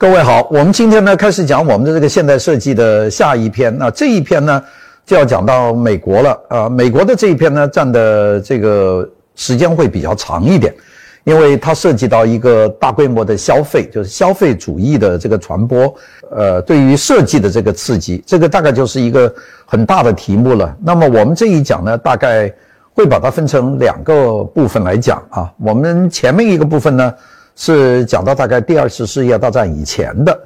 各位好，我们今天呢开始讲我们的这个现代设计的下一篇。那这一篇呢就要讲到美国了啊。美国的这一篇呢占的这个时间会比较长一点，因为它涉及到一个大规模的消费，就是消费主义的这个传播。呃，对于设计的这个刺激，这个大概就是一个很大的题目了。那么我们这一讲呢，大概会把它分成两个部分来讲啊。我们前面一个部分呢。是讲到大概第二次世界大战以前的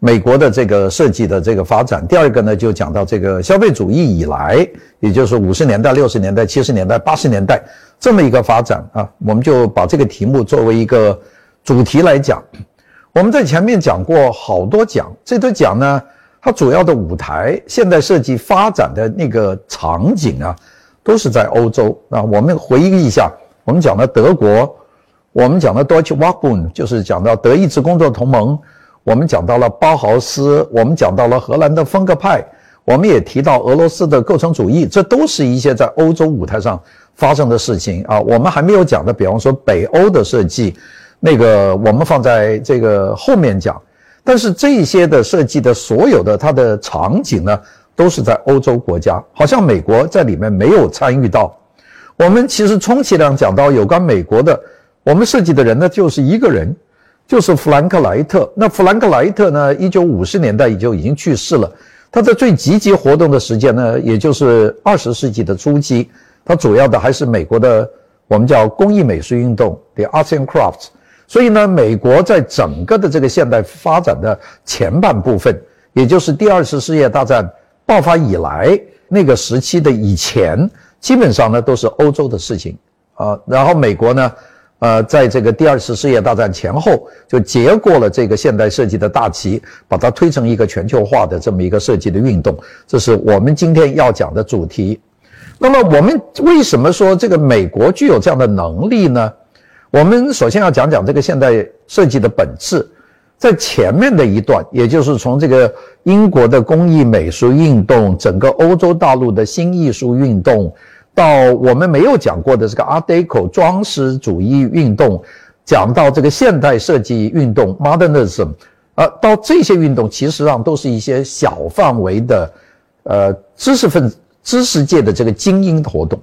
美国的这个设计的这个发展。第二个呢，就讲到这个消费主义以来，也就是五十年代、六十年代、七十年代、八十年代这么一个发展啊。我们就把这个题目作为一个主题来讲。我们在前面讲过好多讲，这都讲呢，它主要的舞台，现代设计发展的那个场景啊，都是在欧洲啊。我们回忆一下，我们讲的德国。我们讲的 Deutsche Werkbund 就是讲到德意志工作同盟，我们讲到了包豪斯，我们讲到了荷兰的风格派，我们也提到俄罗斯的构成主义，这都是一些在欧洲舞台上发生的事情啊。我们还没有讲的，比方说北欧的设计，那个我们放在这个后面讲。但是这些的设计的所有的它的场景呢，都是在欧洲国家，好像美国在里面没有参与到。我们其实充其量讲到有关美国的。我们设计的人呢，就是一个人，就是弗兰克莱特。那弗兰克莱特呢，一九五十年代就已经去世了。他在最积极活动的时间呢，也就是二十世纪的初期。他主要的还是美国的我们叫工艺美术运动，the arts and crafts。所以呢，美国在整个的这个现代发展的前半部分，也就是第二次世界大战爆发以来那个时期的以前，基本上呢都是欧洲的事情啊。然后美国呢。呃，在这个第二次世界大战前后，就接过了这个现代设计的大旗，把它推成一个全球化的这么一个设计的运动。这是我们今天要讲的主题。那么，我们为什么说这个美国具有这样的能力呢？我们首先要讲讲这个现代设计的本质。在前面的一段，也就是从这个英国的工艺美术运动，整个欧洲大陆的新艺术运动。到我们没有讲过的这个 Art Deco 装饰主义运动，讲到这个现代设计运动 Modernism，啊，到这些运动其实上都是一些小范围的，呃，知识分子、知识界的这个精英活动。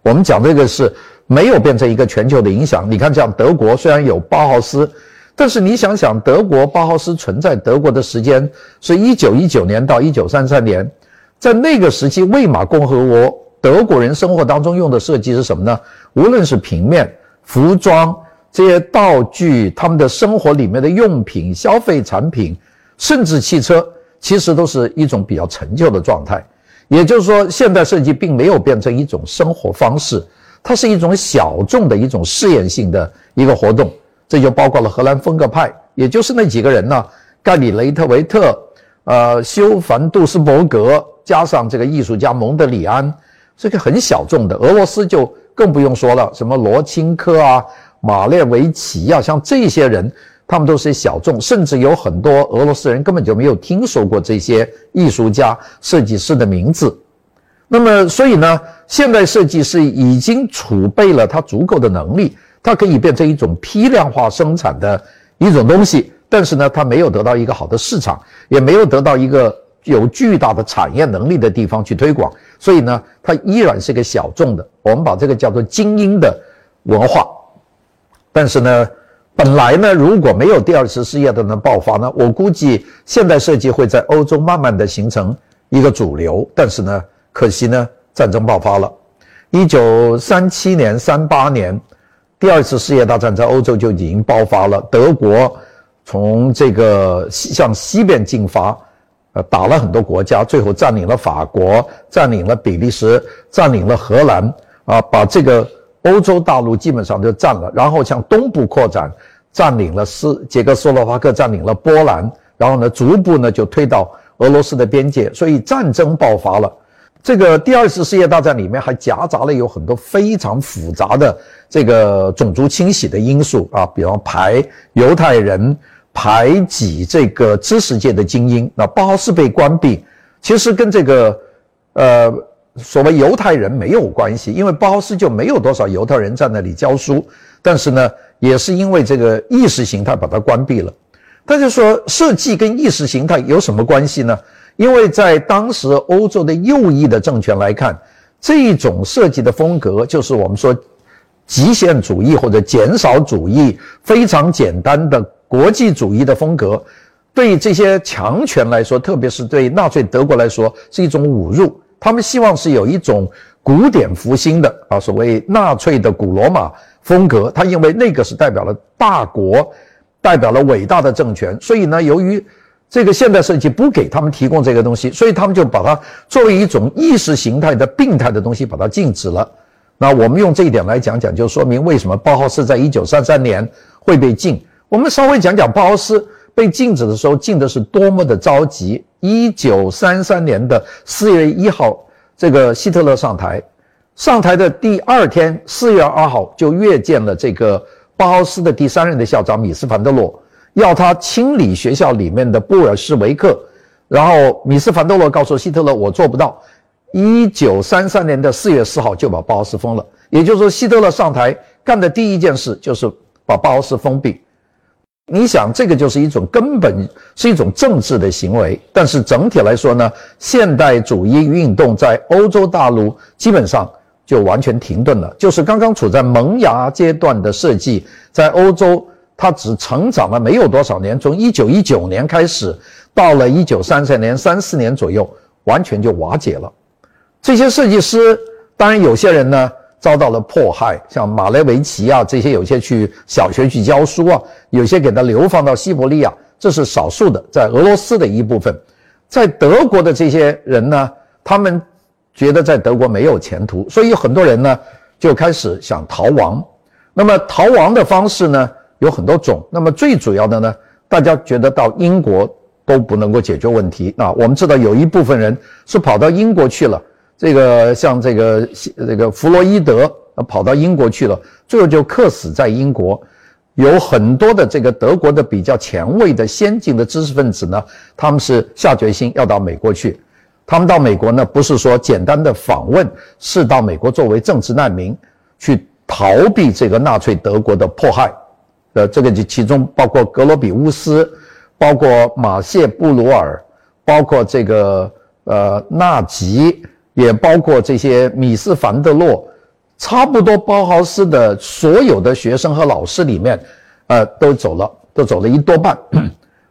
我们讲这个是没有变成一个全球的影响。你看，像德国虽然有包豪斯，但是你想想，德国包豪斯存在德国的时间是一九一九年到一九三三年，在那个时期，魏玛共和国。德国人生活当中用的设计是什么呢？无论是平面、服装这些道具，他们的生活里面的用品、消费产品，甚至汽车，其实都是一种比较陈旧的状态。也就是说，现代设计并没有变成一种生活方式，它是一种小众的一种试验性的一个活动。这就包括了荷兰风格派，也就是那几个人呢：盖里雷特维特、呃修凡杜斯伯格，加上这个艺术家蒙德里安。这个很小众的，俄罗斯就更不用说了，什么罗钦科啊、马列维奇啊，像这些人，他们都是小众，甚至有很多俄罗斯人根本就没有听说过这些艺术家、设计师的名字。那么，所以呢，现代设计师已经储备了它足够的能力，它可以变成一种批量化生产的一种东西，但是呢，它没有得到一个好的市场，也没有得到一个。有巨大的产业能力的地方去推广，所以呢，它依然是个小众的。我们把这个叫做精英的文化。但是呢，本来呢，如果没有第二次世界大战爆发呢，我估计现代设计会在欧洲慢慢的形成一个主流。但是呢，可惜呢，战争爆发了。一九三七年、三八年，第二次世界大战在欧洲就已经爆发了。德国从这个向西边进发。呃，打了很多国家，最后占领了法国，占领了比利时，占领了荷兰，啊，把这个欧洲大陆基本上就占了，然后向东部扩展，占领了斯捷克斯洛伐克，占领了波兰，然后呢，逐步呢就推到俄罗斯的边界，所以战争爆发了。这个第二次世界大战里面还夹杂了有很多非常复杂的这个种族清洗的因素啊，比方排犹太人。排挤这个知识界的精英，那包豪斯被关闭，其实跟这个呃所谓犹太人没有关系，因为包豪斯就没有多少犹太人在那里教书。但是呢，也是因为这个意识形态把它关闭了。大家说设计跟意识形态有什么关系呢？因为在当时欧洲的右翼的政权来看，这种设计的风格就是我们说极限主义或者减少主义，非常简单的国际主义的风格，对这些强权来说，特别是对纳粹德国来说，是一种侮辱。他们希望是有一种古典复兴的啊，所谓纳粹的古罗马风格，他认为那个是代表了大国。代表了伟大的政权，所以呢，由于这个现代设计不给他们提供这个东西，所以他们就把它作为一种意识形态的病态的东西，把它禁止了。那我们用这一点来讲讲，就说明为什么包豪斯在一九三三年会被禁。我们稍微讲讲包豪斯被禁止的时候，禁的是多么的着急。一九三三年的四月一号，这个希特勒上台，上台的第二天，四月二号就阅见了这个。包豪斯的第三任的校长米斯凡德洛要他清理学校里面的布尔什维克，然后米斯凡德洛告诉希特勒：“我做不到。”一九三三年的四月四号就把包豪斯封了。也就是说，希特勒上台干的第一件事就是把包豪斯封闭。你想，这个就是一种根本是一种政治的行为。但是整体来说呢，现代主义运动在欧洲大陆基本上。就完全停顿了。就是刚刚处在萌芽阶段的设计，在欧洲它只成长了没有多少年，从一九一九年开始，到了一九三三年三四年左右，完全就瓦解了。这些设计师，当然有些人呢遭到了迫害，像马雷维奇啊这些，有些去小学去教书啊，有些给他流放到西伯利亚，这是少数的，在俄罗斯的一部分，在德国的这些人呢，他们。觉得在德国没有前途，所以很多人呢就开始想逃亡。那么逃亡的方式呢有很多种。那么最主要的呢，大家觉得到英国都不能够解决问题。啊我们知道有一部分人是跑到英国去了，这个像这个这个弗洛伊德跑到英国去了，最后就客死在英国。有很多的这个德国的比较前卫的先进的知识分子呢，他们是下决心要到美国去。他们到美国呢，不是说简单的访问，是到美国作为政治难民，去逃避这个纳粹德国的迫害。呃，这个就其中包括格罗比乌斯，包括马谢布鲁尔，包括这个呃纳吉，也包括这些米斯凡德洛，差不多包豪斯的所有的学生和老师里面，呃，都走了，都走了一多半。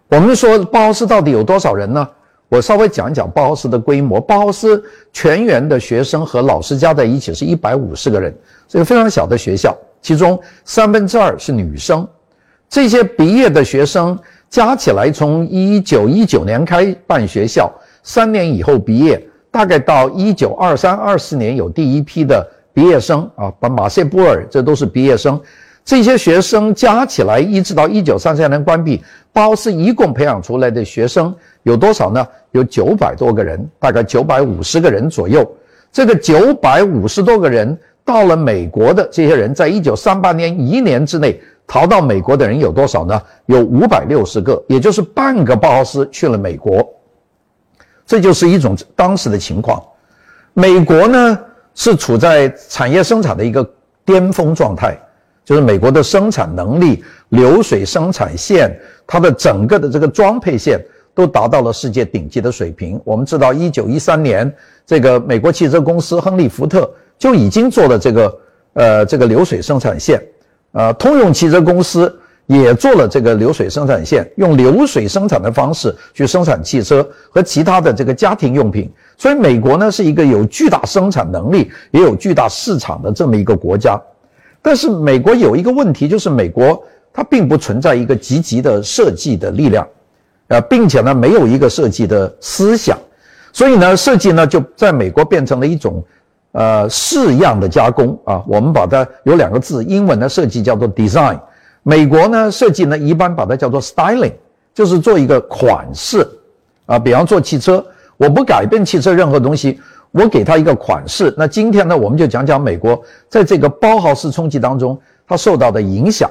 我们说包豪斯到底有多少人呢？我稍微讲一讲包豪斯的规模。包豪斯全员的学生和老师加在一起是一百五十个人，是一个非常小的学校。其中三分之二是女生。这些毕业的学生加起来，从一九一九年开办学校，三年以后毕业，大概到一九二三二四年有第一批的毕业生啊，把马歇波尔这都是毕业生。这些学生加起来，一直到一九三三年关闭，包豪斯一共培养出来的学生有多少呢？有九百多个人，大概九百五十个人左右。这个九百五十多个人到了美国的这些人，在一九三八年一年之内逃到美国的人有多少呢？有五百六十个，也就是半个包豪斯去了美国。这就是一种当时的情况。美国呢是处在产业生产的一个巅峰状态。就是美国的生产能力、流水生产线，它的整个的这个装配线都达到了世界顶级的水平。我们知道，一九一三年，这个美国汽车公司亨利·福特就已经做了这个呃这个流水生产线，呃，通用汽车公司也做了这个流水生产线，用流水生产的方式去生产汽车和其他的这个家庭用品。所以，美国呢是一个有巨大生产能力也有巨大市场的这么一个国家。但是美国有一个问题，就是美国它并不存在一个积极的设计的力量，呃，并且呢没有一个设计的思想，所以呢设计呢就在美国变成了一种呃式样的加工啊。我们把它有两个字，英文的设计叫做 design，美国呢设计呢一般把它叫做 styling，就是做一个款式啊。比方做汽车，我不改变汽车任何东西。我给它一个款式，那今天呢，我们就讲讲美国在这个包豪斯冲击当中，他受到的影响。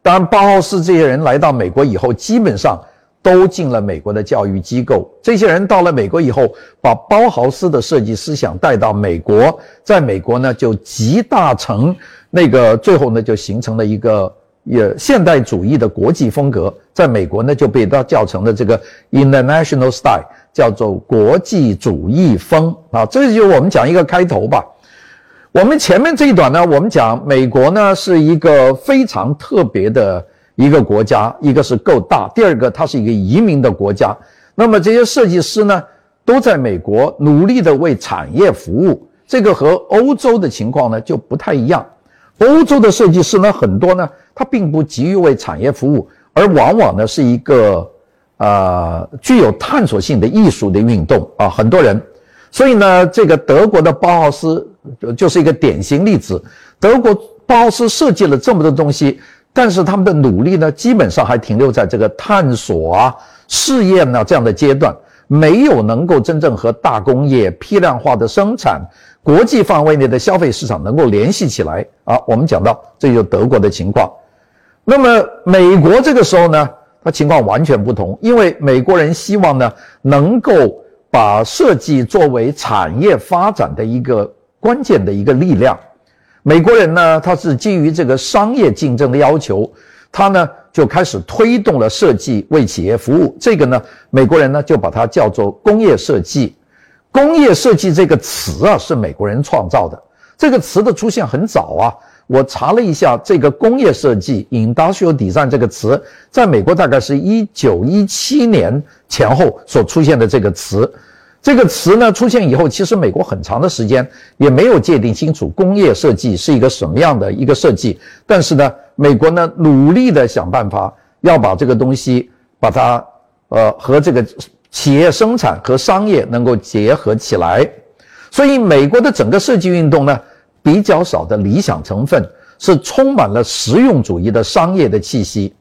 当然，包豪斯这些人来到美国以后，基本上都进了美国的教育机构。这些人到了美国以后，把包豪斯的设计思想带到美国，在美国呢就集大成，那个最后呢就形成了一个也现代主义的国际风格，在美国呢就被它叫成了这个 international style，叫做国际主义风啊。这就我们讲一个开头吧。我们前面这一段呢，我们讲美国呢是一个非常特别的一个国家，一个是够大，第二个它是一个移民的国家。那么这些设计师呢都在美国努力的为产业服务，这个和欧洲的情况呢就不太一样。欧洲的设计师呢很多呢，他并不急于为产业服务，而往往呢是一个呃具有探索性的艺术的运动啊，很多人。所以呢，这个德国的包豪斯就是一个典型例子。德国包豪斯设计了这么多东西，但是他们的努力呢，基本上还停留在这个探索啊、试验啊这样的阶段，没有能够真正和大工业批量化的生产、国际范围内的消费市场能够联系起来啊。我们讲到，这就德国的情况。那么美国这个时候呢，它情况完全不同，因为美国人希望呢，能够。把设计作为产业发展的一个关键的一个力量，美国人呢，他是基于这个商业竞争的要求，他呢就开始推动了设计为企业服务。这个呢，美国人呢就把它叫做工业设计。工业设计这个词啊，是美国人创造的。这个词的出现很早啊。我查了一下，这个工业设计 （industrial design） 这个词，在美国大概是一九一七年前后所出现的这个词。这个词呢出现以后，其实美国很长的时间也没有界定清楚工业设计是一个什么样的一个设计。但是呢，美国呢努力的想办法要把这个东西把它呃和这个企业生产和商业能够结合起来。所以，美国的整个设计运动呢。比较少的理想成分是充满了实用主义的商业的气息。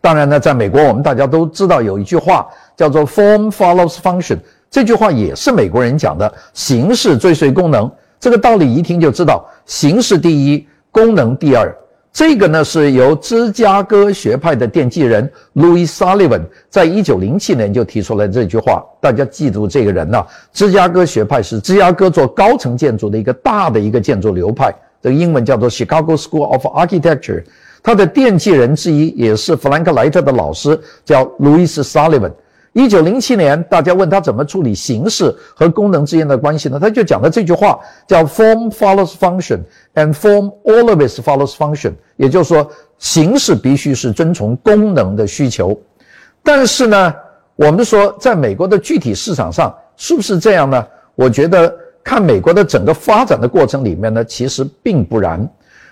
当然呢，在美国，我们大家都知道有一句话叫做 “form follows function”，这句话也是美国人讲的，形式追随功能。这个道理一听就知道，形式第一，功能第二。这个呢，是由芝加哥学派的奠基人 Louis Sullivan 在一九零七年就提出了这句话。大家记住这个人呐，芝加哥学派是芝加哥做高层建筑的一个大的一个建筑流派，这个英文叫做 Chicago School of Architecture。他的奠基人之一也是弗兰克莱特的老师，叫 Louis Sullivan。一九零七年，大家问他怎么处理形式和功能之间的关系呢？他就讲了这句话，叫 “Form follows function, and form always follows function”。也就是说，形式必须是遵从功能的需求。但是呢，我们说在美国的具体市场上是不是这样呢？我觉得看美国的整个发展的过程里面呢，其实并不然。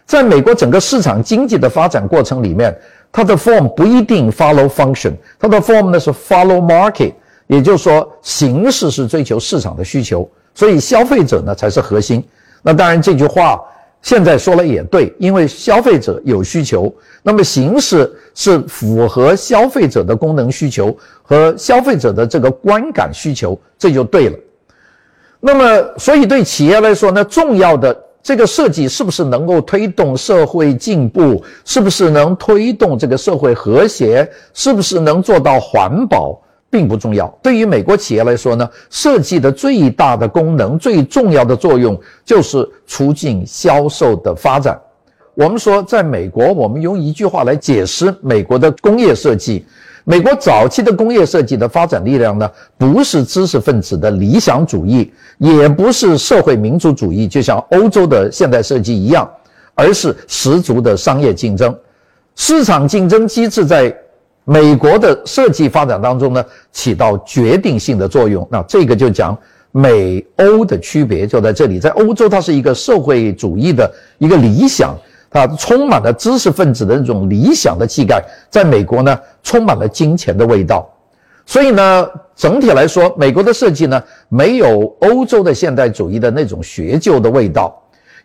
在美国整个市场经济的发展过程里面。它的 form 不一定 follow function，它的 form 呢是 follow market，也就是说形式是追求市场的需求，所以消费者呢才是核心。那当然这句话现在说了也对，因为消费者有需求，那么形式是符合消费者的功能需求和消费者的这个观感需求，这就对了。那么所以对企业来说呢，重要的。这个设计是不是能够推动社会进步？是不是能推动这个社会和谐？是不是能做到环保，并不重要。对于美国企业来说呢，设计的最大的功能、最重要的作用就是促进销售的发展。我们说，在美国，我们用一句话来解释美国的工业设计。美国早期的工业设计的发展力量呢，不是知识分子的理想主义，也不是社会民主主义，就像欧洲的现代设计一样，而是十足的商业竞争。市场竞争机制在美国的设计发展当中呢，起到决定性的作用。那这个就讲美欧的区别就在这里，在欧洲它是一个社会主义的一个理想。它充满了知识分子的那种理想的气概，在美国呢，充满了金钱的味道。所以呢，整体来说，美国的设计呢，没有欧洲的现代主义的那种学究的味道，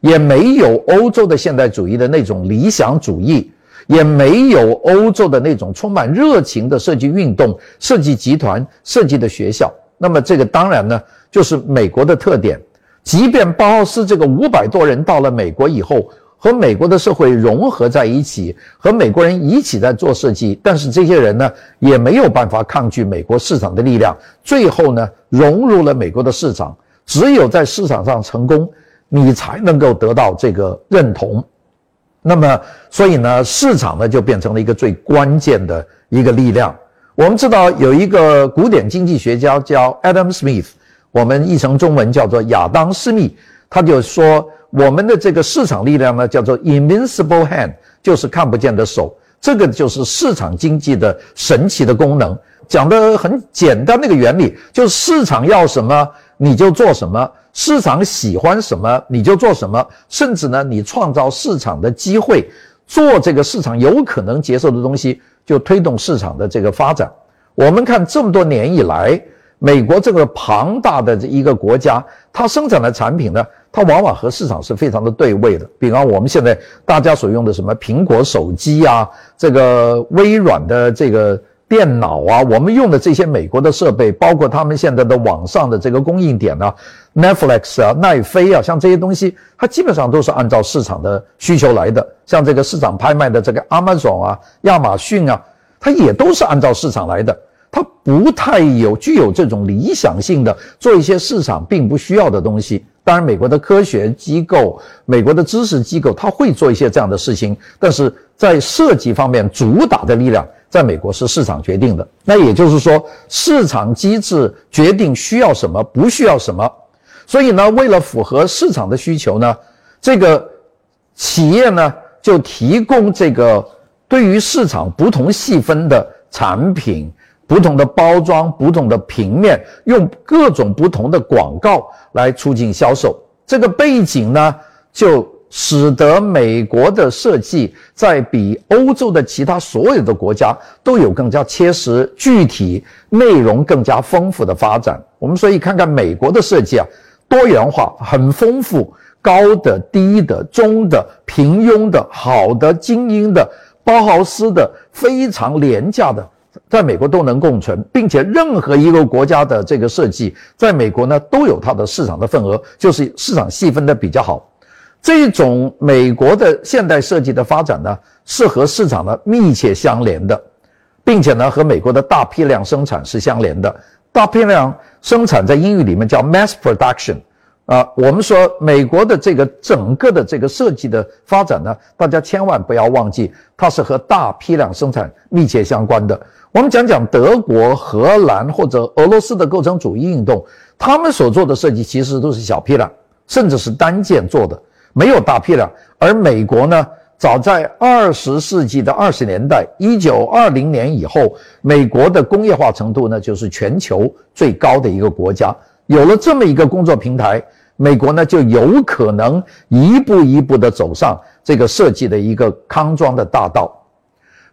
也没有欧洲的现代主义的那种理想主义，也没有欧洲的那种充满热情的设计运动、设计集团、设计的学校。那么，这个当然呢，就是美国的特点。即便包豪斯这个五百多人到了美国以后，和美国的社会融合在一起，和美国人一起在做设计，但是这些人呢也没有办法抗拒美国市场的力量，最后呢融入了美国的市场。只有在市场上成功，你才能够得到这个认同。那么，所以呢，市场呢就变成了一个最关键的一个力量。我们知道有一个古典经济学家叫 Adam Smith，我们译成中文叫做亚当·斯密，他就说我们的这个市场力量呢叫做 Invincible Hand，就是看不见的手。这个就是市场经济的神奇的功能。讲的很简单，那个原理就是市场要什么你就做什么，市场喜欢什么你就做什么，甚至呢，你创造市场的机会，做这个市场有可能接受的东西，就推动市场的这个发展。我们看这么多年以来，美国这个庞大的这一个国家，它生产的产品呢，它往往和市场是非常的对位的。比方我们现在大家所用的什么苹果手机啊，这个微软的这个。电脑啊，我们用的这些美国的设备，包括他们现在的网上的这个供应点呢，Netflix 啊、奈飞啊，像这些东西，它基本上都是按照市场的需求来的。像这个市场拍卖的这个 Amazon 啊、亚马逊啊，它也都是按照市场来的。它不太有具有这种理想性的做一些市场并不需要的东西。当然，美国的科学机构、美国的知识机构，它会做一些这样的事情，但是在设计方面，主打的力量。在美国是市场决定的，那也就是说，市场机制决定需要什么，不需要什么。所以呢，为了符合市场的需求呢，这个企业呢就提供这个对于市场不同细分的产品、不同的包装、不同的平面，用各种不同的广告来促进销售。这个背景呢就。使得美国的设计在比欧洲的其他所有的国家都有更加切实、具体、内容更加丰富的发展。我们所以看看美国的设计啊，多元化、很丰富，高的、低的、中的、平庸的、好的、精英的、包豪斯的、非常廉价的，在美国都能共存，并且任何一个国家的这个设计，在美国呢都有它的市场的份额，就是市场细分的比较好。这种美国的现代设计的发展呢，是和市场呢密切相连的，并且呢和美国的大批量生产是相连的。大批量生产在英语里面叫 mass production，啊，我们说美国的这个整个的这个设计的发展呢，大家千万不要忘记，它是和大批量生产密切相关的。我们讲讲德国、荷兰或者俄罗斯的构成主义运动，他们所做的设计其实都是小批量，甚至是单件做的。没有大批量，而美国呢，早在二十世纪的二十年代，一九二零年以后，美国的工业化程度呢，就是全球最高的一个国家。有了这么一个工作平台，美国呢就有可能一步一步的走上这个设计的一个康庄的大道。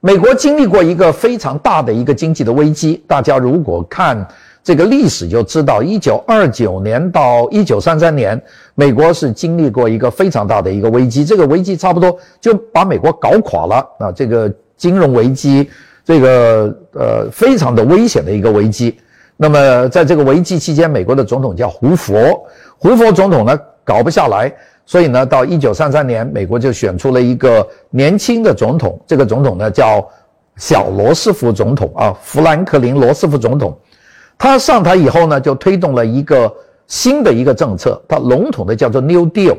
美国经历过一个非常大的一个经济的危机，大家如果看。这个历史就知道，一九二九年到一九三三年，美国是经历过一个非常大的一个危机。这个危机差不多就把美国搞垮了啊！这个金融危机，这个呃非常的危险的一个危机。那么在这个危机期间，美国的总统叫胡佛，胡佛总统呢搞不下来，所以呢到一九三三年，美国就选出了一个年轻的总统，这个总统呢叫小罗斯福总统啊，富兰克林罗斯福总统。他上台以后呢，就推动了一个新的一个政策，它笼统的叫做 New Deal。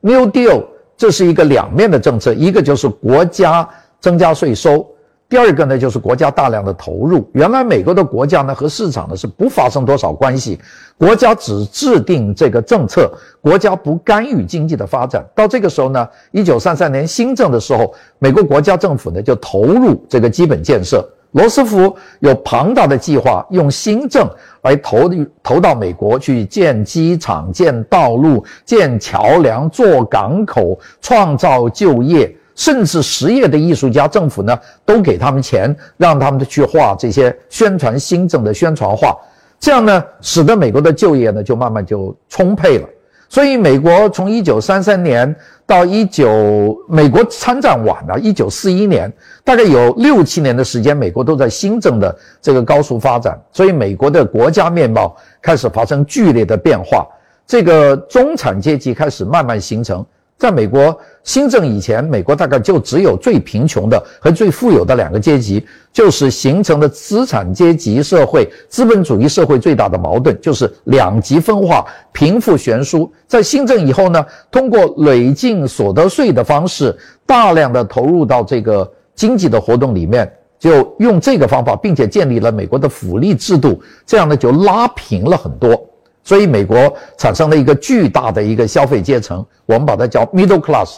New Deal 这是一个两面的政策，一个就是国家增加税收，第二个呢就是国家大量的投入。原来美国的国家呢和市场呢是不发生多少关系，国家只制定这个政策，国家不干预经济的发展。到这个时候呢，一九三三年新政的时候，美国国家政府呢就投入这个基本建设。罗斯福有庞大的计划，用新政来投投到美国去建机场、建道路、建桥梁、做港口、创造就业，甚至实业的艺术家，政府呢都给他们钱，让他们去画这些宣传新政的宣传画，这样呢，使得美国的就业呢就慢慢就充沛了。所以，美国从一九三三年到一九，美国参战晚了，一九四一年，大概有六七年的时间，美国都在新政的这个高速发展。所以，美国的国家面貌开始发生剧烈的变化，这个中产阶级开始慢慢形成。在美国，新政以前，美国大概就只有最贫穷的和最富有的两个阶级，就是形成的资产阶级社会、资本主义社会最大的矛盾，就是两极分化、贫富悬殊。在新政以后呢，通过累进所得税的方式，大量的投入到这个经济的活动里面，就用这个方法，并且建立了美国的福利制度，这样呢就拉平了很多。所以美国产生了一个巨大的一个消费阶层，我们把它叫 middle class。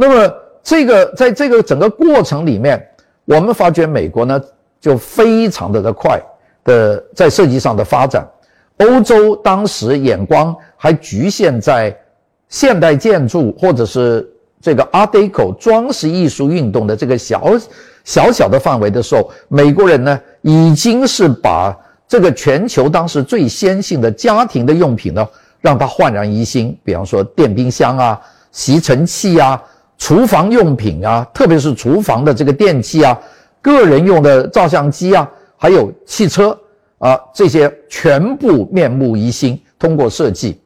那么这个在这个整个过程里面，我们发觉美国呢就非常的的快的在设计上的发展。欧洲当时眼光还局限在现代建筑或者是这个 Art Deco 装饰艺术运动的这个小小小的范围的时候，美国人呢已经是把。这个全球当时最先进的家庭的用品呢，让它焕然一新。比方说电冰箱啊、吸尘器啊、厨房用品啊，特别是厨房的这个电器啊、个人用的照相机啊，还有汽车啊，这些全部面目一新。通过设计，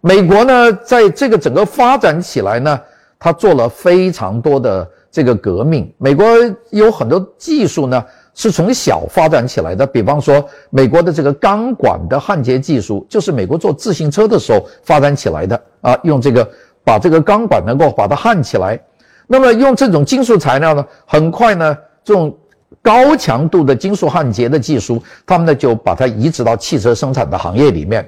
美国呢，在这个整个发展起来呢，它做了非常多的这个革命。美国有很多技术呢。是从小发展起来的，比方说美国的这个钢管的焊接技术，就是美国做自行车的时候发展起来的啊，用这个把这个钢管能够把它焊起来。那么用这种金属材料呢，很快呢，这种高强度的金属焊接的技术，他们呢就把它移植到汽车生产的行业里面。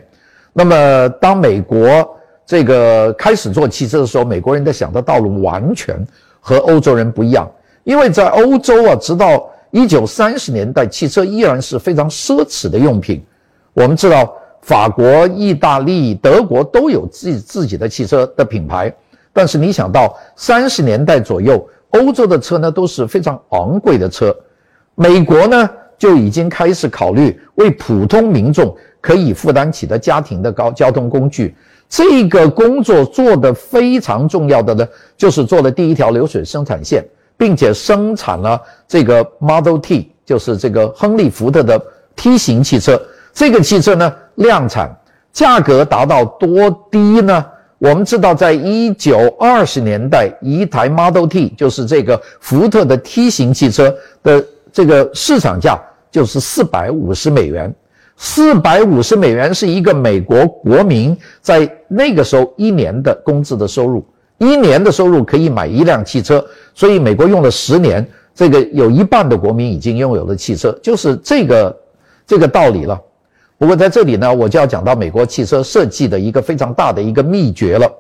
那么当美国这个开始做汽车的时候，美国人的想的道路完全和欧洲人不一样，因为在欧洲啊，直到一九三十年代，汽车依然是非常奢侈的用品。我们知道，法国、意大利、德国都有自己自己的汽车的品牌。但是，你想到三十年代左右，欧洲的车呢都是非常昂贵的车。美国呢就已经开始考虑为普通民众可以负担起的家庭的高交通工具。这个工作做得非常重要的呢，就是做了第一条流水生产线。并且生产了这个 Model T，就是这个亨利·福特的 T 型汽车。这个汽车呢，量产价格达到多低呢？我们知道，在一九二十年代，一台 Model T，就是这个福特的 T 型汽车的这个市场价就是四百五十美元。四百五十美元是一个美国国民在那个时候一年的工资的收入。一年的收入可以买一辆汽车，所以美国用了十年，这个有一半的国民已经拥有了汽车，就是这个这个道理了。不过在这里呢，我就要讲到美国汽车设计的一个非常大的一个秘诀了。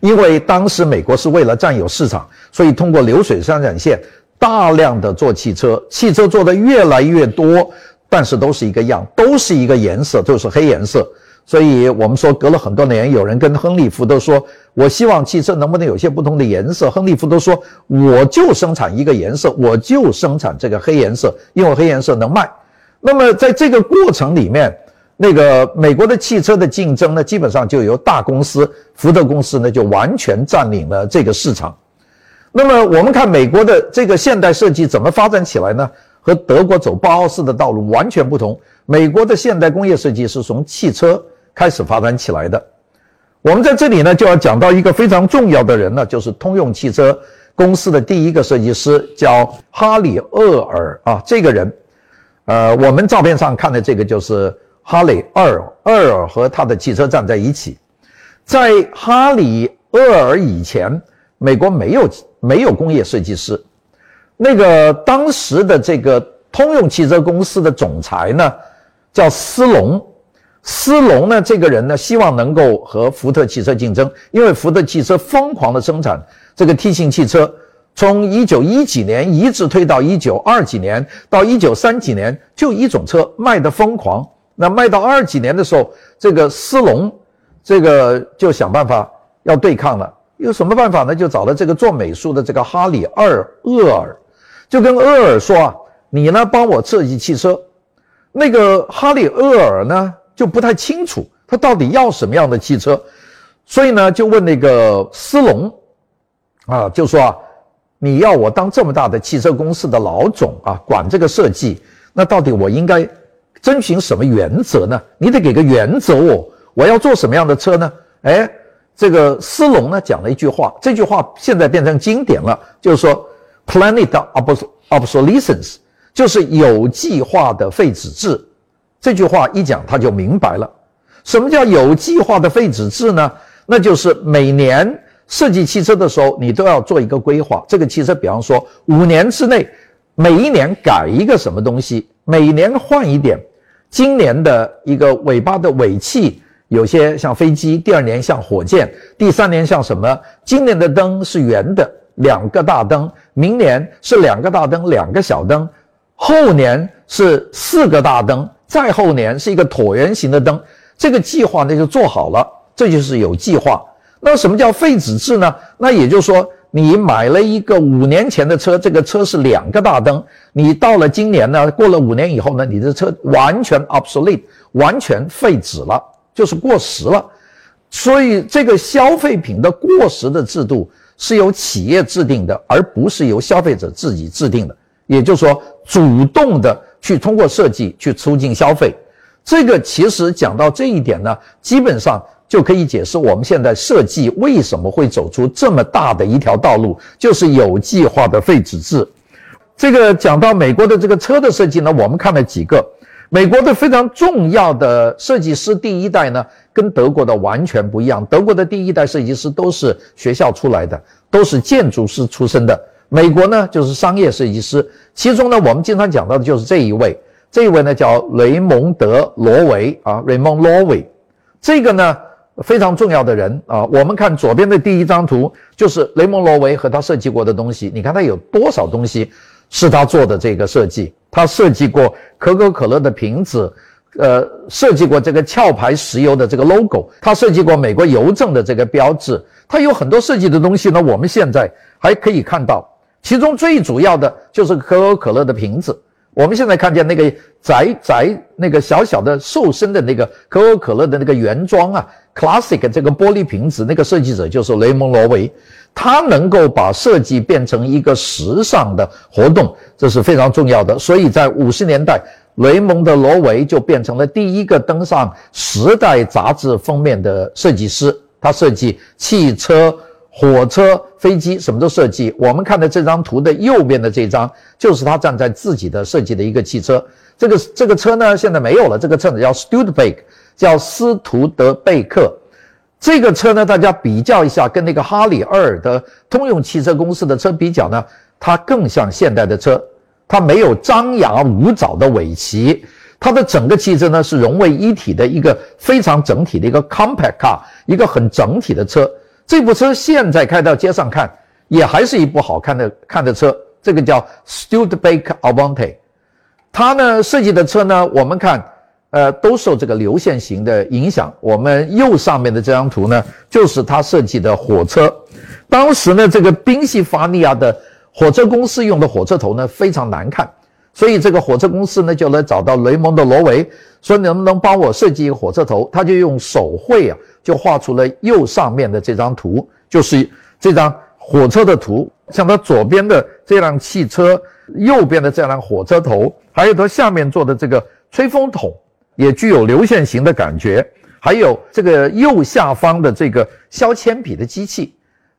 因为当时美国是为了占有市场，所以通过流水生产线大量的做汽车，汽车做的越来越多，但是都是一个样，都是一个颜色，就是黑颜色。所以我们说，隔了很多年，有人跟亨利·福特说：“我希望汽车能不能有些不同的颜色？”亨利·福特说：“我就生产一个颜色，我就生产这个黑颜色，因为黑颜色能卖。”那么在这个过程里面，那个美国的汽车的竞争呢，基本上就由大公司福特公司呢就完全占领了这个市场。那么我们看美国的这个现代设计怎么发展起来呢？和德国走包豪斯的道路完全不同。美国的现代工业设计是从汽车。开始发展起来的，我们在这里呢就要讲到一个非常重要的人呢，就是通用汽车公司的第一个设计师，叫哈里·厄尔啊。这个人，呃，我们照片上看的这个就是哈里·厄尔。厄尔和他的汽车站在一起。在哈里·厄尔以前，美国没有没有工业设计师。那个当时的这个通用汽车公司的总裁呢，叫斯隆。斯隆呢，这个人呢，希望能够和福特汽车竞争，因为福特汽车疯狂的生产这个 T 型汽车，从一九一几年一直推到一九二几年，到一九三几年，就一种车卖的疯狂。那卖到二几年的时候，这个斯隆，这个就想办法要对抗了。有什么办法呢？就找了这个做美术的这个哈里二厄尔，就跟厄尔说啊，你呢帮我设计汽车。那个哈里厄尔呢？就不太清楚他到底要什么样的汽车，所以呢，就问那个斯隆，啊，就说啊，你要我当这么大的汽车公司的老总啊，管这个设计，那到底我应该遵循什么原则呢？你得给个原则哦，我要做什么样的车呢？哎，这个斯隆呢讲了一句话，这句话现在变成经典了，就是说 “planet obsolescence” 就是有计划的废纸质。这句话一讲，他就明白了，什么叫有计划的废纸质呢？那就是每年设计汽车的时候，你都要做一个规划。这个汽车，比方说五年之内，每一年改一个什么东西，每年换一点。今年的一个尾巴的尾气。有些像飞机，第二年像火箭，第三年像什么？今年的灯是圆的，两个大灯；明年是两个大灯，两个小灯；后年是四个大灯，再后年是一个椭圆形的灯。这个计划呢就做好了，这就是有计划。那什么叫废纸制呢？那也就是说，你买了一个五年前的车，这个车是两个大灯，你到了今年呢，过了五年以后呢，你的车完全 obsolete，完全废纸了。就是过时了，所以这个消费品的过时的制度是由企业制定的，而不是由消费者自己制定的。也就是说，主动的去通过设计去促进消费。这个其实讲到这一点呢，基本上就可以解释我们现在设计为什么会走出这么大的一条道路，就是有计划的废纸质。这个讲到美国的这个车的设计呢，我们看了几个。美国的非常重要的设计师第一代呢，跟德国的完全不一样。德国的第一代设计师都是学校出来的，都是建筑师出身的。美国呢，就是商业设计师。其中呢，我们经常讲到的就是这一位，这一位呢叫雷蒙德·罗维啊，Raymond l o w y。这个呢非常重要的人啊。我们看左边的第一张图，就是雷蒙·罗维和他设计过的东西。你看他有多少东西？是他做的这个设计，他设计过可口可乐的瓶子，呃，设计过这个壳牌石油的这个 logo，他设计过美国邮政的这个标志，他有很多设计的东西呢。我们现在还可以看到，其中最主要的就是可口可乐的瓶子。我们现在看见那个窄窄那个小小的瘦身的那个可口可乐的那个原装啊，classic 这个玻璃瓶子，那个设计者就是雷蒙·罗维。他能够把设计变成一个时尚的活动，这是非常重要的。所以在五十年代，雷蒙德·罗维就变成了第一个登上《时代》杂志封面的设计师。他设计汽车、火车、飞机，什么都设计。我们看的这张图的右边的这张，就是他站在自己的设计的一个汽车。这个这个车呢，现在没有了。这个车子叫 s t u d e b a k e 叫斯图德贝克。这个车呢，大家比较一下，跟那个哈里尔的通用汽车公司的车比较呢，它更像现代的车，它没有张牙舞爪的尾鳍，它的整个汽车呢是融为一体的一个非常整体的一个 compact car，一个很整体的车。这部车现在开到街上看，也还是一部好看的看的车。这个叫 s t u d e b a k e Avante，它呢设计的车呢，我们看。呃，都受这个流线型的影响。我们右上面的这张图呢，就是他设计的火车。当时呢，这个宾夕法尼亚的火车公司用的火车头呢非常难看，所以这个火车公司呢就来找到雷蒙德·罗维，说能不能帮我设计一个火车头？他就用手绘啊，就画出了右上面的这张图，就是这张火车的图。像它左边的这辆汽车，右边的这辆火车头，还有它下面做的这个吹风筒。也具有流线型的感觉，还有这个右下方的这个削铅笔的机器。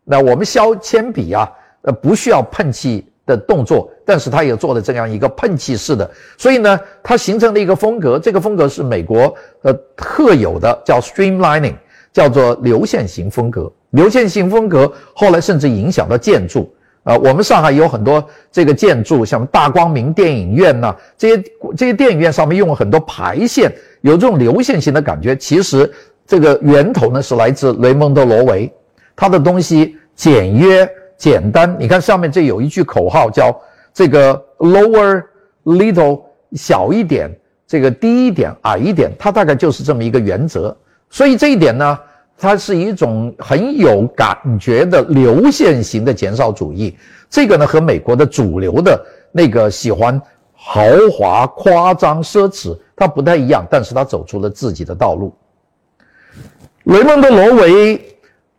那我们削铅笔啊，呃，不需要喷气的动作，但是它也做了这样一个喷气式的，所以呢，它形成了一个风格。这个风格是美国呃特有的，叫 streamlining，叫做流线型风格。流线型风格后来甚至影响到建筑。啊，我们上海有很多这个建筑，像大光明电影院呐，这些这些电影院上面用了很多排线，有这种流线型的感觉。其实这个源头呢是来自雷蒙德·罗维，他的东西简约简单。你看上面这有一句口号叫这个 lower little 小一点，这个低一点矮一点，它大概就是这么一个原则。所以这一点呢。它是一种很有感觉的流线型的减少主义，这个呢和美国的主流的那个喜欢豪华、夸张、奢侈，它不太一样，但是它走出了自己的道路。雷蒙德·罗维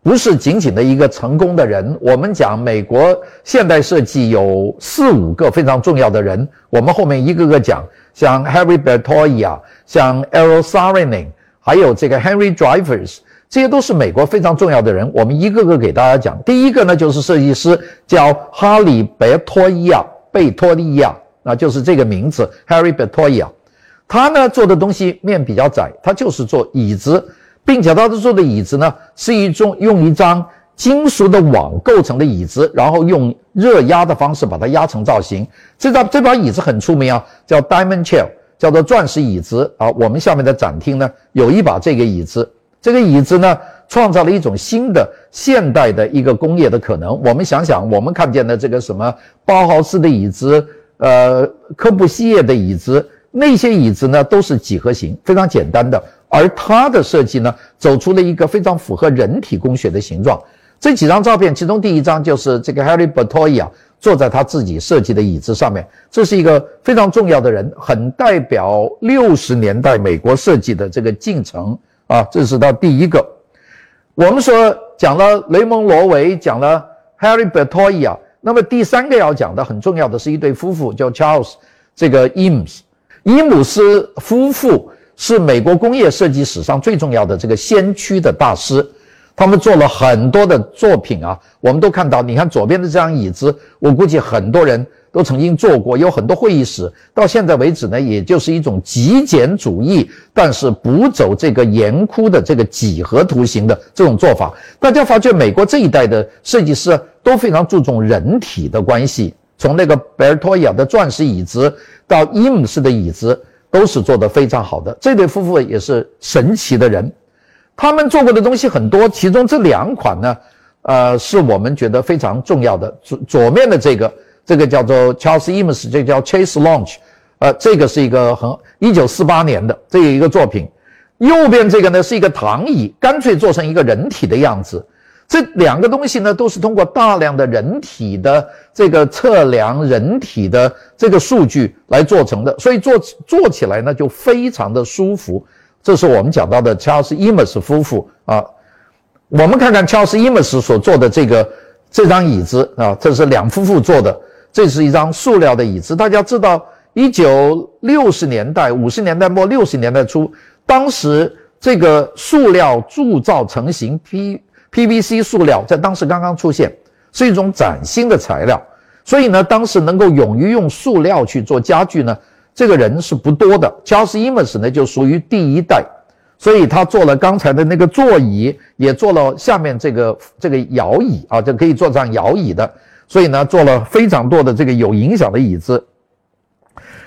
不是仅仅的一个成功的人，我们讲美国现代设计有四五个非常重要的人，我们后面一个个讲，像 Harry Bertoia，像 Eero Saarinen，还有这个 Henry Drivers。这些都是美国非常重要的人。我们一个个给大家讲。第一个呢，就是设计师叫哈里贝托伊亚贝托利亚，那就是这个名字，Harry Bertoia。他呢做的东西面比较窄，他就是做椅子，并且他做的椅子呢是一种用一张金属的网构成的椅子，然后用热压的方式把它压成造型。这张这把椅子很出名啊，叫 Diamond Chair，叫做钻石椅子啊。我们下面的展厅呢有一把这个椅子，这个椅子呢创造了一种新的现代的一个工业的可能。我们想想，我们看见的这个什么包豪斯的椅子，呃，科布西耶的椅子。那些椅子呢，都是几何形，非常简单的。而它的设计呢，走出了一个非常符合人体工学的形状。这几张照片，其中第一张就是这个 Harry Bertoia 坐在他自己设计的椅子上面，这是一个非常重要的人，很代表六十年代美国设计的这个进程啊。这是他第一个。我们说讲了雷蒙罗维，讲了 Harry Bertoia，那么第三个要讲的很重要的是一对夫妇，叫 Charles 这个 Eames。伊姆斯夫妇是美国工业设计史上最重要的这个先驱的大师，他们做了很多的作品啊，我们都看到。你看左边的这张椅子，我估计很多人都曾经坐过，有很多会议室。到现在为止呢，也就是一种极简主义，但是不走这个严酷的这个几何图形的这种做法。大家发觉美国这一代的设计师都非常注重人体的关系。从那个贝尔托亚的钻石椅子到伊姆斯的椅子，都是做得非常好的。这对夫妇也是神奇的人，他们做过的东西很多，其中这两款呢，呃，是我们觉得非常重要的。左左面的这个，这个叫做 Charles Eames，这叫 Chase Launch，呃，这个是一个很一九四八年的这一个作品。右边这个呢是一个躺椅，干脆做成一个人体的样子。这两个东西呢，都是通过大量的人体的这个测量人体的这个数据来做成的，所以做做起来呢就非常的舒服。这是我们讲到的 Charles Eames 夫妇啊。我们看看 Charles Eames 所做的这个这张椅子啊，这是两夫妇做的，这是一张塑料的椅子。大家知道，一九六十年代、五十年代末、六十年代初，当时这个塑料铸造成型 P。PVC 塑料在当时刚刚出现，是一种崭新的材料，所以呢，当时能够勇于用塑料去做家具呢，这个人是不多的。Charles Eames 呢就属于第一代，所以他做了刚才的那个座椅，也做了下面这个这个摇椅啊，就可以坐上摇椅的，所以呢，做了非常多的这个有影响的椅子。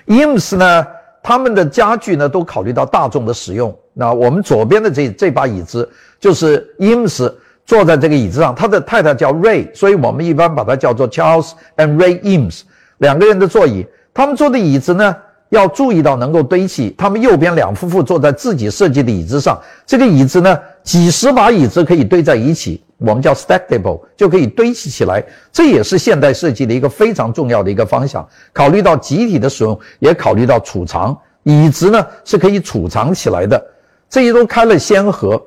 Eames 呢，他们的家具呢都考虑到大众的使用。那我们左边的这这把椅子就是 Eames。坐在这个椅子上，他的太太叫 Ray，所以我们一般把它叫做 Charles and Ray Eames 两个人的座椅。他们坐的椅子呢，要注意到能够堆砌。他们右边两夫妇坐在自己设计的椅子上，这个椅子呢，几十把椅子可以堆在一起，我们叫 stackable，就可以堆砌起来。这也是现代设计的一个非常重要的一个方向。考虑到集体的使用，也考虑到储藏，椅子呢是可以储藏起来的。这些都开了先河。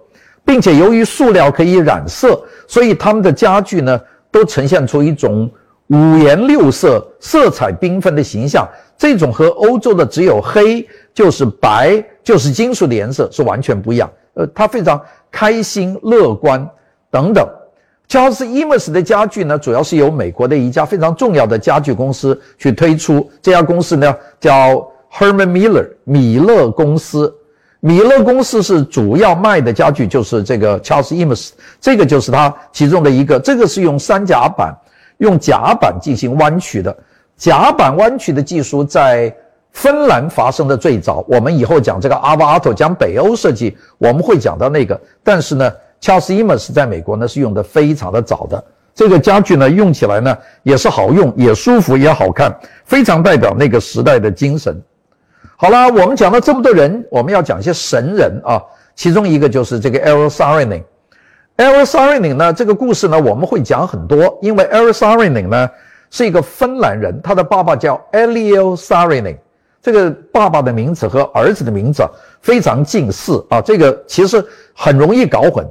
并且由于塑料可以染色，所以他们的家具呢都呈现出一种五颜六色、色彩缤纷的形象。这种和欧洲的只有黑就是白就是金属的颜色是完全不一样。呃，他非常开心、乐观等等。Charles Eames 的家具呢，主要是由美国的一家非常重要的家具公司去推出。这家公司呢叫 Herman Miller 米勒公司。米勒公司是主要卖的家具，就是这个 Charles Eames，这个就是它其中的一个。这个是用三甲板，用甲板进行弯曲的。甲板弯曲的技术在芬兰发生的最早。我们以后讲这个阿瓦阿托，讲北欧设计，我们会讲到那个。但是呢，Charles Eames 在美国呢是用的非常的早的。这个家具呢用起来呢也是好用，也舒服，也好看，非常代表那个时代的精神。好了，我们讲了这么多人，我们要讲一些神人啊。其中一个就是这个 Eero Saarinen。Eero Saarinen 呢，这个故事呢，我们会讲很多，因为 Eero Saarinen 呢是一个芬兰人，他的爸爸叫 Elio Saarinen。这个爸爸的名字和儿子的名字非常近似啊，这个其实很容易搞混。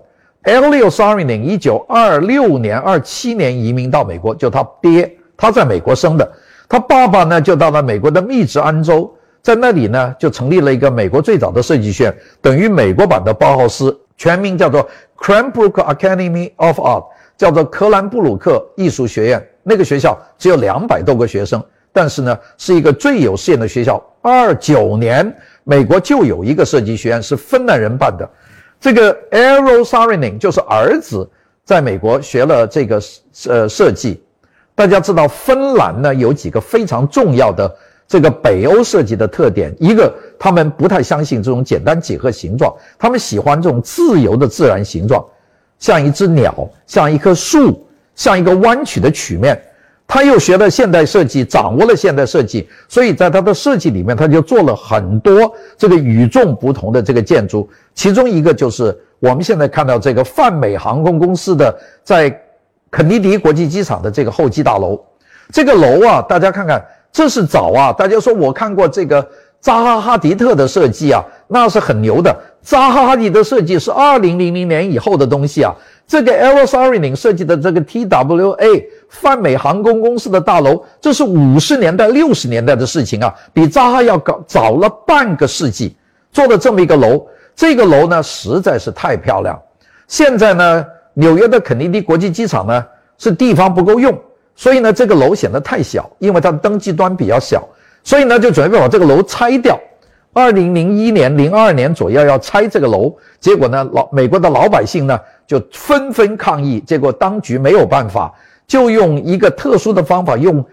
Elio Saarinen 一九二六年、二七年移民到美国，就他爹，他在美国生的，他爸爸呢就到了美国的密执安州。在那里呢，就成立了一个美国最早的设计学院，等于美国版的包豪斯。全名叫做 Cranbrook Academy of Art，叫做克兰布鲁克艺术学院。那个学校只有两百多个学生，但是呢，是一个最有实验的学校。二九年，美国就有一个设计学院是芬兰人办的，这个 Eero Saarinen 就是儿子在美国学了这个呃设计。大家知道，芬兰呢有几个非常重要的这个北欧设计的特点，一个他们不太相信这种简单几何形状，他们喜欢这种自由的自然形状，像一只鸟，像一棵树。像一个弯曲的曲面，他又学了现代设计，掌握了现代设计，所以在他的设计里面，他就做了很多这个与众不同的这个建筑。其中一个就是我们现在看到这个泛美航空公司的在肯尼迪国际机场的这个候机大楼。这个楼啊，大家看看，这是早啊！大家说我看过这个扎哈哈迪特的设计啊，那是很牛的。扎哈哈迪的设计是二零零零年以后的东西啊。这个 Eros Arini 设计的这个 TWA 泛美航空公司的大楼，这是五十年代、六十年代的事情啊，比扎哈要搞早了半个世纪做的这么一个楼。这个楼呢，实在是太漂亮。现在呢，纽约的肯尼迪国际机场呢是地方不够用，所以呢，这个楼显得太小，因为它的登机端比较小，所以呢，就准备把这个楼拆掉。二零零一年、零二年左右要拆这个楼，结果呢，老美国的老百姓呢就纷纷抗议，结果当局没有办法，就用一个特殊的方法，用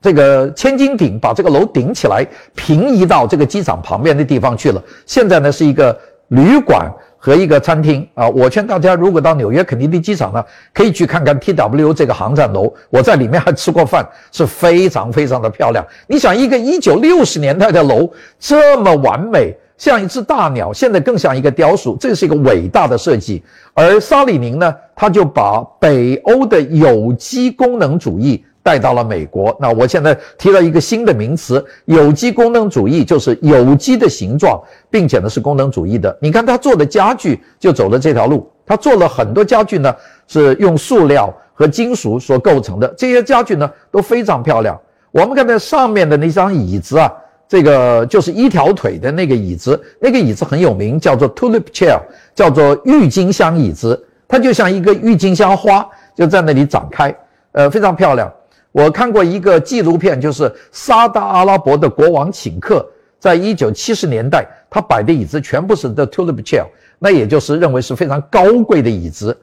这个千斤顶把这个楼顶起来，平移到这个机场旁边的地方去了。现在呢是一个旅馆。和一个餐厅啊，我劝大家，如果到纽约肯尼迪机场呢，可以去看看 TW 这个航站楼。我在里面还吃过饭，是非常非常的漂亮。你想，一个一九六十年代的楼这么完美，像一只大鸟，现在更像一个雕塑，这是一个伟大的设计。而沙里宁呢，他就把北欧的有机功能主义。带到了美国。那我现在提了一个新的名词，有机功能主义，就是有机的形状，并且呢是功能主义的。你看他做的家具就走了这条路，他做了很多家具呢是用塑料和金属所构成的，这些家具呢都非常漂亮。我们看到上面的那张椅子啊，这个就是一条腿的那个椅子，那个椅子很有名，叫做 tulip chair，叫做郁金香椅子，它就像一个郁金香花就在那里展开，呃，非常漂亮。我看过一个纪录片，就是沙特阿拉伯的国王请客，在一九七十年代，他摆的椅子全部是 the tulip chair，那也就是认为是非常高贵的椅子。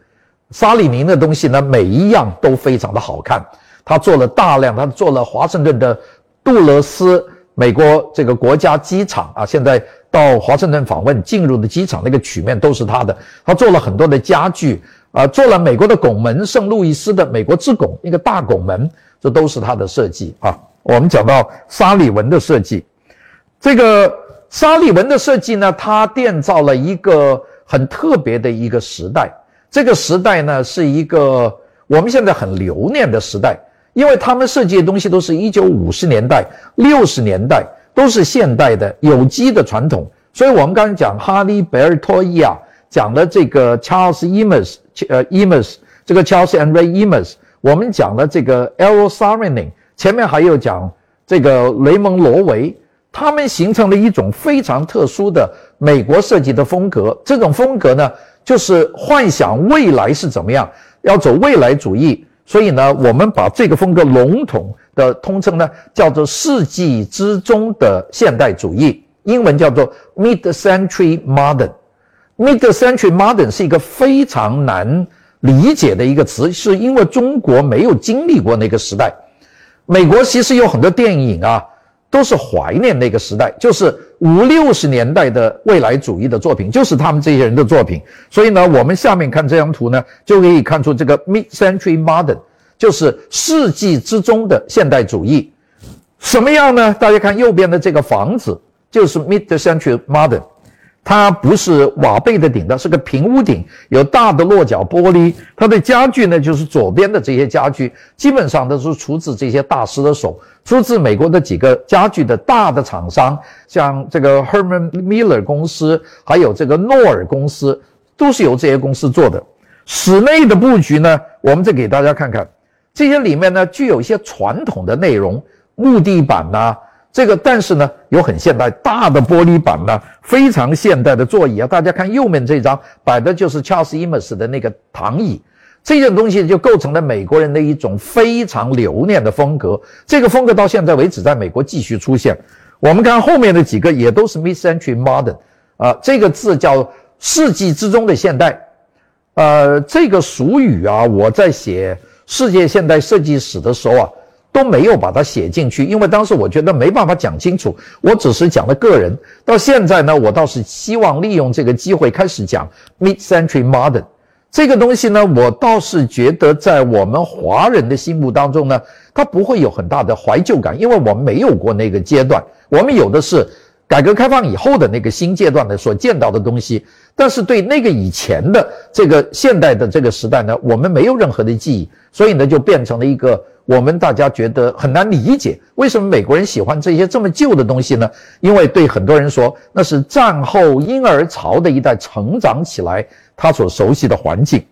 沙里宁的东西呢，每一样都非常的好看。他做了大量，他做了华盛顿的杜勒斯美国这个国家机场啊，现在到华盛顿访问进入的机场那个曲面都是他的。他做了很多的家具啊，做了美国的拱门，圣路易斯的美国之拱一个大拱门。这都是他的设计啊！我们讲到沙利文的设计，这个沙利文的设计呢，他建造了一个很特别的一个时代。这个时代呢，是一个我们现在很留念的时代，因为他们设计的东西都是一九五十年代、六十年代，都是现代的有机的传统。所以我们刚才讲哈利·贝尔托伊啊，讲了这个 Charles Eames，呃，Eames，这个 Charles and Ray Eames。我们讲了这个 e r o s a r i n i n 前面还有讲这个雷蒙罗维，他们形成了一种非常特殊的美国设计的风格。这种风格呢，就是幻想未来是怎么样，要走未来主义。所以呢，我们把这个风格笼统的通称呢，叫做世纪之中的现代主义，英文叫做 Mid-century Modern。Mid-century Modern 是一个非常难。理解的一个词，是因为中国没有经历过那个时代。美国其实有很多电影啊，都是怀念那个时代，就是五六十年代的未来主义的作品，就是他们这些人的作品。所以呢，我们下面看这张图呢，就可以看出这个 mid-century modern，就是世纪之中的现代主义。什么样呢？大家看右边的这个房子，就是 mid-century modern。它不是瓦背的顶的，是个平屋顶，有大的落脚玻璃。它的家具呢，就是左边的这些家具，基本上都是出自这些大师的手，出自美国的几个家具的大的厂商，像这个 Herman Miller 公司，还有这个诺尔公司，都是由这些公司做的。室内的布局呢，我们再给大家看看，这些里面呢，具有一些传统的内容，木地板呐。这个但是呢，有很现代大的玻璃板呢，非常现代的座椅啊。大家看右面这张摆的就是 Charles Eames 的那个躺椅，这件东西就构成了美国人的一种非常留念的风格。这个风格到现在为止在美国继续出现。我们看后面的几个也都是 Mid-century Modern 啊，这个字叫世纪之中的现代。呃，这个俗语啊，我在写世界现代设计史的时候啊。都没有把它写进去，因为当时我觉得没办法讲清楚，我只是讲了个人。到现在呢，我倒是希望利用这个机会开始讲 mid-century modern 这个东西呢，我倒是觉得在我们华人的心目当中呢，它不会有很大的怀旧感，因为我们没有过那个阶段，我们有的是。改革开放以后的那个新阶段的所见到的东西，但是对那个以前的这个现代的这个时代呢，我们没有任何的记忆，所以呢就变成了一个我们大家觉得很难理解，为什么美国人喜欢这些这么旧的东西呢？因为对很多人说，那是战后婴儿潮的一代成长起来他所熟悉的环境。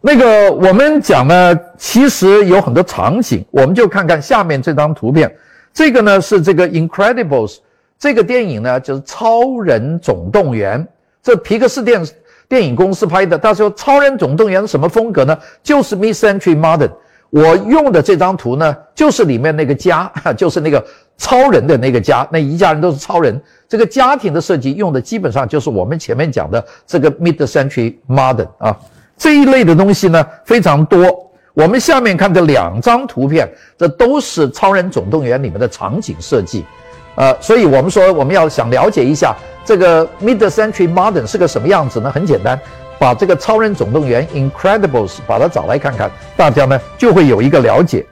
那个我们讲呢，其实有很多场景，我们就看看下面这张图片，这个呢是这个 Incredibles。这个电影呢，就是《超人总动员》，这皮克斯电电影公司拍的。他说，《超人总动员》什么风格呢？就是 Mid-century Modern。我用的这张图呢，就是里面那个家，就是那个超人的那个家，那一家人都是超人。这个家庭的设计用的基本上就是我们前面讲的这个 Mid-century Modern 啊，这一类的东西呢非常多。我们下面看的两张图片，这都是《超人总动员》里面的场景设计。呃，所以我们说我们要想了解一下这个 mid-century modern 是个什么样子呢？很简单，把这个《超人总动员》Incredibles 把它找来看看，大家呢就会有一个了解。